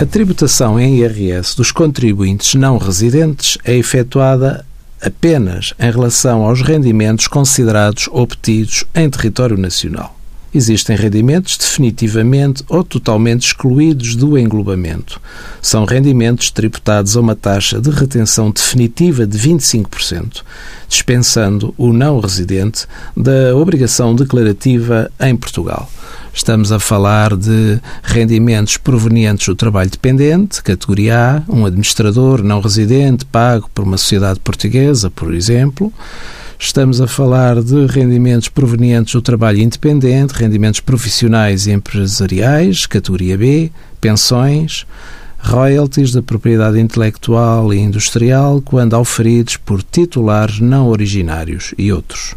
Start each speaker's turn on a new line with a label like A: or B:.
A: A tributação em IRS dos contribuintes não residentes é efetuada apenas em relação aos rendimentos considerados obtidos em território nacional. Existem rendimentos definitivamente ou totalmente excluídos do englobamento. São rendimentos tributados a uma taxa de retenção definitiva de 25%, dispensando o não residente da obrigação declarativa em Portugal. Estamos a falar de rendimentos provenientes do trabalho dependente, categoria A, um administrador não residente pago por uma sociedade portuguesa, por exemplo. Estamos a falar de rendimentos provenientes do trabalho independente, rendimentos profissionais e empresariais, categoria B, pensões, royalties da propriedade intelectual e industrial quando auferidos por titulares não originários e outros.